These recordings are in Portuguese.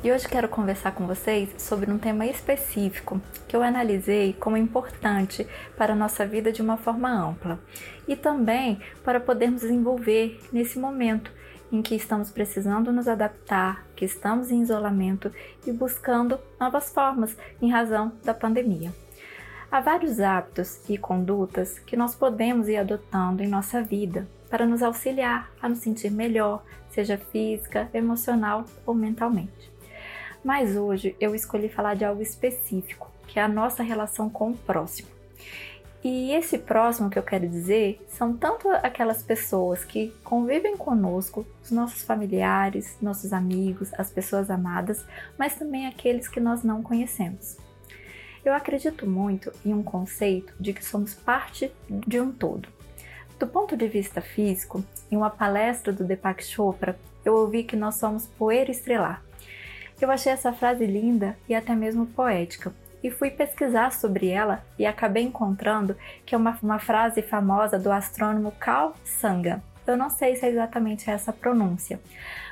E hoje quero conversar com vocês sobre um tema específico que eu analisei como importante para a nossa vida de uma forma ampla e também para podermos desenvolver nesse momento em que estamos precisando nos adaptar, que estamos em isolamento e buscando novas formas em razão da pandemia. Há vários hábitos e condutas que nós podemos ir adotando em nossa vida para nos auxiliar a nos sentir melhor, seja física, emocional ou mentalmente. Mas hoje eu escolhi falar de algo específico, que é a nossa relação com o próximo. E esse próximo que eu quero dizer são tanto aquelas pessoas que convivem conosco, os nossos familiares, nossos amigos, as pessoas amadas, mas também aqueles que nós não conhecemos. Eu acredito muito em um conceito de que somos parte de um todo. Do ponto de vista físico, em uma palestra do Deepak Chopra, eu ouvi que nós somos poeira estrelar. Eu achei essa frase linda e até mesmo poética, e fui pesquisar sobre ela e acabei encontrando que é uma, uma frase famosa do astrônomo Carl Sagan. Eu não sei se é exatamente essa pronúncia,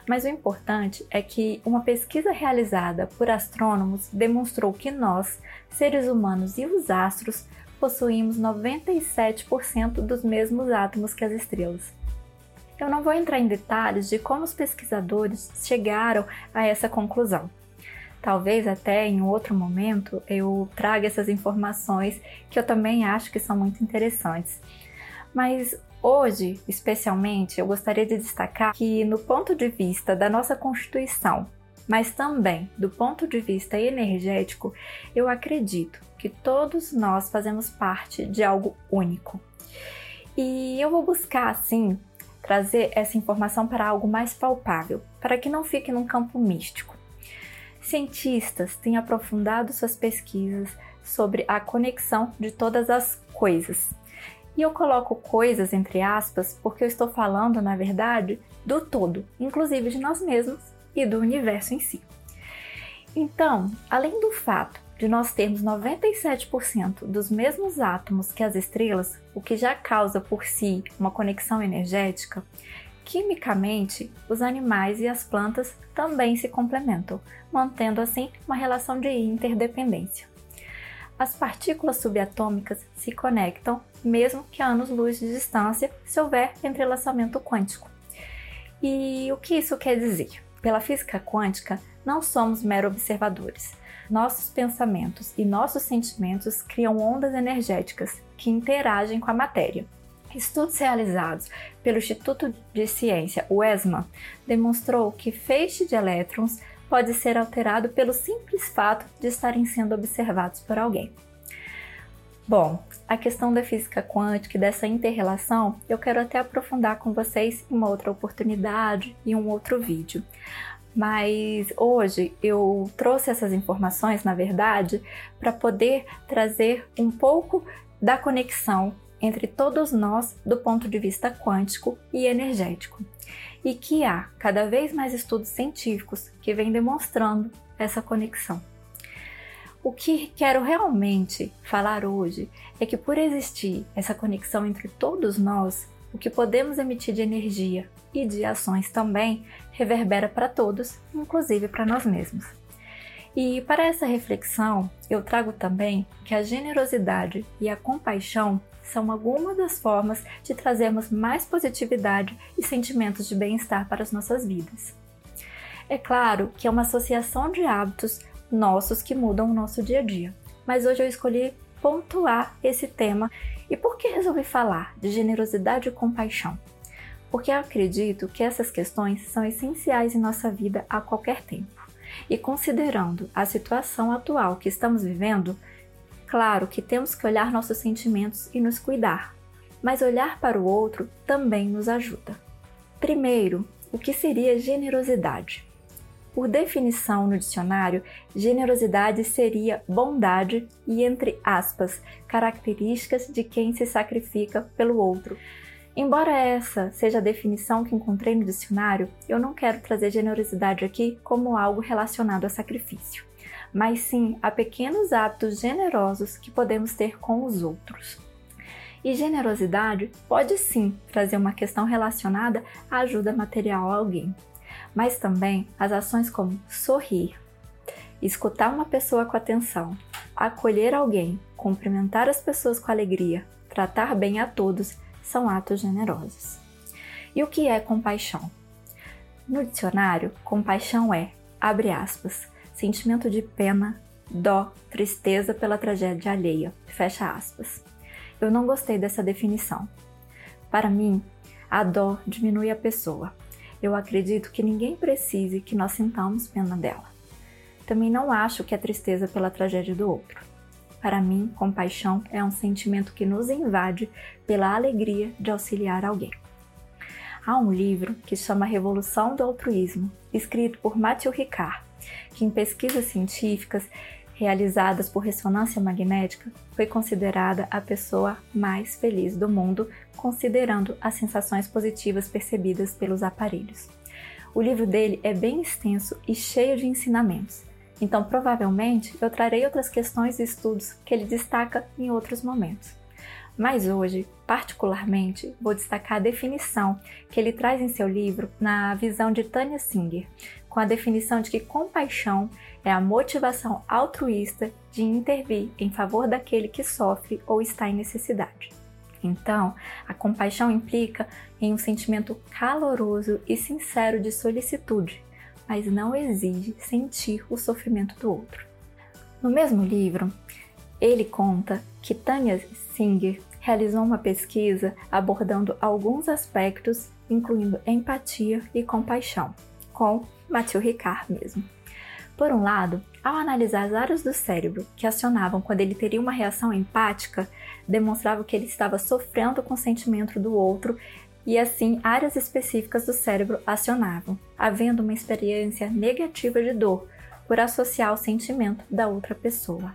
mas o importante é que uma pesquisa realizada por astrônomos demonstrou que nós, seres humanos e os astros, possuímos 97% dos mesmos átomos que as estrelas. Eu não vou entrar em detalhes de como os pesquisadores chegaram a essa conclusão. Talvez até em outro momento eu traga essas informações que eu também acho que são muito interessantes. Mas hoje, especialmente, eu gostaria de destacar que, no ponto de vista da nossa Constituição, mas também do ponto de vista energético, eu acredito que todos nós fazemos parte de algo único. E eu vou buscar, assim, trazer essa informação para algo mais palpável, para que não fique num campo místico. Cientistas têm aprofundado suas pesquisas sobre a conexão de todas as coisas. E eu coloco coisas entre aspas porque eu estou falando, na verdade, do todo, inclusive de nós mesmos e do universo em si. Então, além do fato de nós termos 97% dos mesmos átomos que as estrelas, o que já causa por si uma conexão energética, quimicamente os animais e as plantas também se complementam, mantendo assim uma relação de interdependência. As partículas subatômicas se conectam, mesmo que a anos-luz de distância, se houver entrelaçamento quântico. E o que isso quer dizer? Pela física quântica, não somos mero observadores nossos pensamentos e nossos sentimentos criam ondas energéticas que interagem com a matéria. Estudos realizados pelo Instituto de Ciência, o ESMA, demonstrou que feixe de elétrons pode ser alterado pelo simples fato de estarem sendo observados por alguém. Bom, a questão da física quântica e dessa interrelação eu quero até aprofundar com vocês em uma outra oportunidade e um outro vídeo. Mas hoje eu trouxe essas informações, na verdade, para poder trazer um pouco da conexão entre todos nós do ponto de vista quântico e energético. E que há cada vez mais estudos científicos que vêm demonstrando essa conexão. O que quero realmente falar hoje é que, por existir essa conexão entre todos nós, o que podemos emitir de energia e de ações também reverbera para todos, inclusive para nós mesmos. E para essa reflexão, eu trago também que a generosidade e a compaixão são algumas das formas de trazermos mais positividade e sentimentos de bem-estar para as nossas vidas. É claro que é uma associação de hábitos nossos que mudam o nosso dia a dia, mas hoje eu escolhi pontuar esse tema e por que resolvi falar de generosidade e compaixão? Porque eu acredito que essas questões são essenciais em nossa vida a qualquer tempo. E considerando a situação atual que estamos vivendo, claro que temos que olhar nossos sentimentos e nos cuidar, mas olhar para o outro também nos ajuda. Primeiro, o que seria generosidade? Por definição no dicionário, generosidade seria bondade e, entre aspas, características de quem se sacrifica pelo outro. Embora essa seja a definição que encontrei no dicionário, eu não quero trazer generosidade aqui como algo relacionado a sacrifício, mas sim a pequenos hábitos generosos que podemos ter com os outros. E generosidade pode sim trazer uma questão relacionada à ajuda material a alguém, mas também as ações como sorrir, escutar uma pessoa com atenção, acolher alguém, cumprimentar as pessoas com alegria, tratar bem a todos são atos generosos. E o que é compaixão? No dicionário, compaixão é, abre aspas, sentimento de pena, dó, tristeza pela tragédia alheia, fecha aspas. Eu não gostei dessa definição. Para mim, a dó diminui a pessoa. Eu acredito que ninguém precise que nós sintamos pena dela. Também não acho que é tristeza pela tragédia do outro. Para mim, compaixão é um sentimento que nos invade pela alegria de auxiliar alguém. Há um livro que chama Revolução do Altruísmo, escrito por Matthew Ricard, que em pesquisas científicas realizadas por ressonância magnética foi considerada a pessoa mais feliz do mundo, considerando as sensações positivas percebidas pelos aparelhos. O livro dele é bem extenso e cheio de ensinamentos, então, provavelmente, eu trarei outras questões e estudos que ele destaca em outros momentos. Mas hoje, particularmente, vou destacar a definição que ele traz em seu livro na visão de Tânia Singer, com a definição de que compaixão é a motivação altruísta de intervir em favor daquele que sofre ou está em necessidade. Então, a compaixão implica em um sentimento caloroso e sincero de solicitude, mas não exige sentir o sofrimento do outro. No mesmo livro, ele conta que Tanya Singer realizou uma pesquisa abordando alguns aspectos, incluindo empatia e compaixão, com Mathieu Ricard mesmo. Por um lado, ao analisar as áreas do cérebro que acionavam quando ele teria uma reação empática, demonstrava que ele estava sofrendo com o sentimento do outro e assim áreas específicas do cérebro acionavam, havendo uma experiência negativa de dor por associar o sentimento da outra pessoa.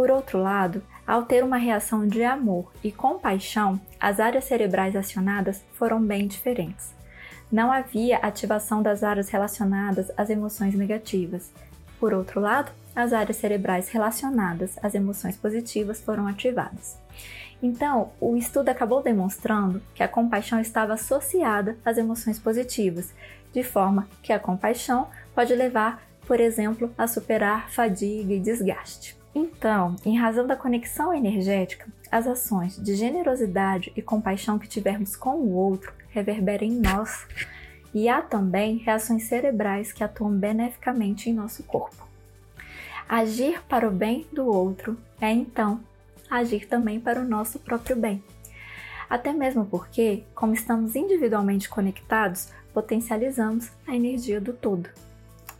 Por outro lado, ao ter uma reação de amor e compaixão, as áreas cerebrais acionadas foram bem diferentes. Não havia ativação das áreas relacionadas às emoções negativas. Por outro lado, as áreas cerebrais relacionadas às emoções positivas foram ativadas. Então, o estudo acabou demonstrando que a compaixão estava associada às emoções positivas, de forma que a compaixão pode levar, por exemplo, a superar fadiga e desgaste. Então, em razão da conexão energética, as ações de generosidade e compaixão que tivermos com o outro reverberam em nós, e há também reações cerebrais que atuam beneficamente em nosso corpo. Agir para o bem do outro é então agir também para o nosso próprio bem. Até mesmo porque, como estamos individualmente conectados, potencializamos a energia do todo.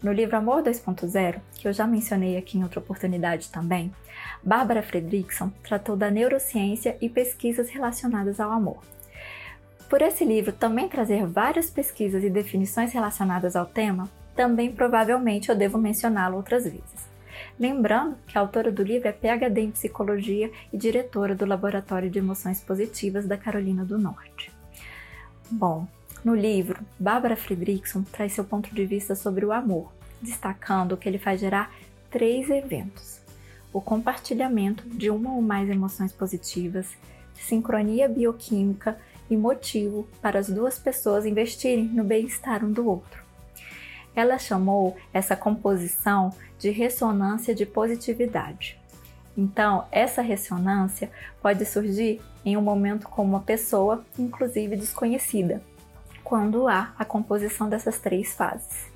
No livro Amor 2.0, que eu já mencionei aqui em outra oportunidade também, Bárbara Fredrickson tratou da neurociência e pesquisas relacionadas ao amor. Por esse livro também trazer várias pesquisas e definições relacionadas ao tema, também provavelmente eu devo mencioná-lo outras vezes. Lembrando que a autora do livro é PhD em psicologia e diretora do Laboratório de Emoções Positivas da Carolina do Norte. Bom, no livro, Bárbara Fredrickson traz seu ponto de vista sobre o amor, destacando que ele faz gerar três eventos: o compartilhamento de uma ou mais emoções positivas, sincronia bioquímica e motivo para as duas pessoas investirem no bem-estar um do outro. Ela chamou essa composição de ressonância de positividade. Então, essa ressonância pode surgir em um momento com uma pessoa, inclusive desconhecida, quando há a composição dessas três fases.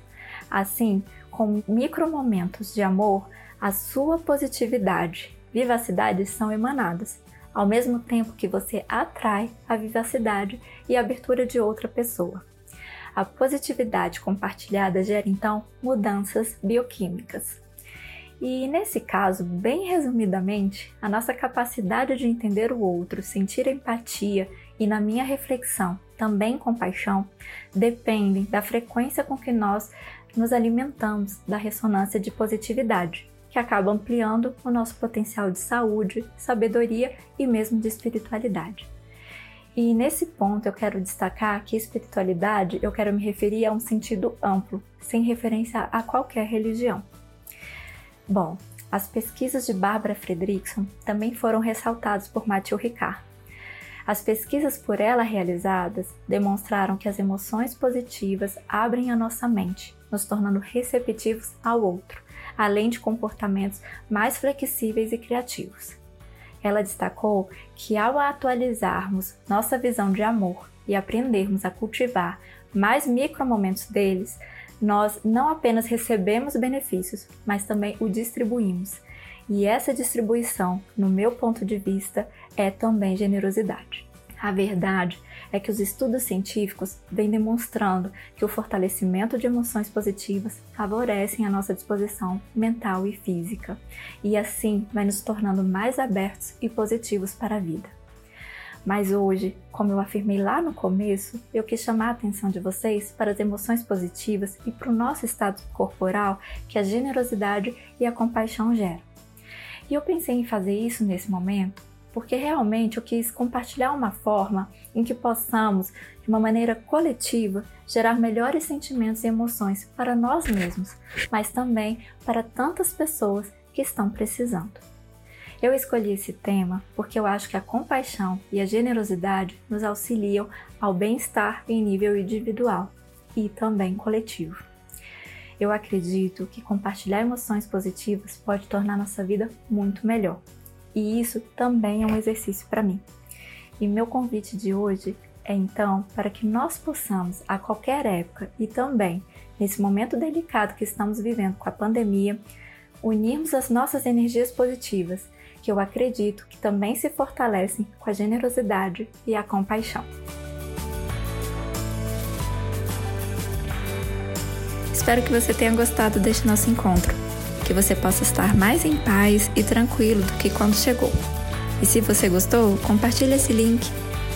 Assim, com micromomentos de amor, a sua positividade, vivacidade são emanadas, ao mesmo tempo que você atrai a vivacidade e a abertura de outra pessoa. A positividade compartilhada gera então mudanças bioquímicas. E nesse caso, bem resumidamente, a nossa capacidade de entender o outro, sentir empatia e, na minha reflexão, também compaixão, dependem da frequência com que nós nos alimentamos da ressonância de positividade, que acaba ampliando o nosso potencial de saúde, sabedoria e mesmo de espiritualidade. E nesse ponto eu quero destacar que espiritualidade eu quero me referir a um sentido amplo, sem referência a qualquer religião. Bom, as pesquisas de Barbara Fredrickson também foram ressaltadas por Mathieu Ricard. As pesquisas por ela realizadas demonstraram que as emoções positivas abrem a nossa mente, nos tornando receptivos ao outro, além de comportamentos mais flexíveis e criativos. Ela destacou que ao atualizarmos nossa visão de amor e aprendermos a cultivar mais micromomentos deles, nós não apenas recebemos benefícios, mas também o distribuímos. E essa distribuição, no meu ponto de vista, é também generosidade. A verdade é que os estudos científicos vêm demonstrando que o fortalecimento de emoções positivas favorecem a nossa disposição mental e física, e assim vai nos tornando mais abertos e positivos para a vida. Mas hoje, como eu afirmei lá no começo, eu quis chamar a atenção de vocês para as emoções positivas e para o nosso estado corporal que a generosidade e a compaixão geram. E eu pensei em fazer isso nesse momento porque realmente eu quis compartilhar uma forma em que possamos, de uma maneira coletiva, gerar melhores sentimentos e emoções para nós mesmos, mas também para tantas pessoas que estão precisando. Eu escolhi esse tema porque eu acho que a compaixão e a generosidade nos auxiliam ao bem-estar em nível individual e também coletivo. Eu acredito que compartilhar emoções positivas pode tornar nossa vida muito melhor. E isso também é um exercício para mim. E meu convite de hoje é então para que nós possamos, a qualquer época e também nesse momento delicado que estamos vivendo com a pandemia, unirmos as nossas energias positivas que eu acredito que também se fortalecem com a generosidade e a compaixão. Espero que você tenha gostado deste nosso encontro, que você possa estar mais em paz e tranquilo do que quando chegou. E se você gostou, compartilhe esse link.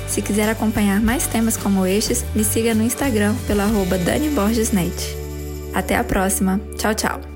Se quiser acompanhar mais temas como estes, me siga no Instagram pelo arroba Dani Borges Net. Até a próxima. Tchau, tchau.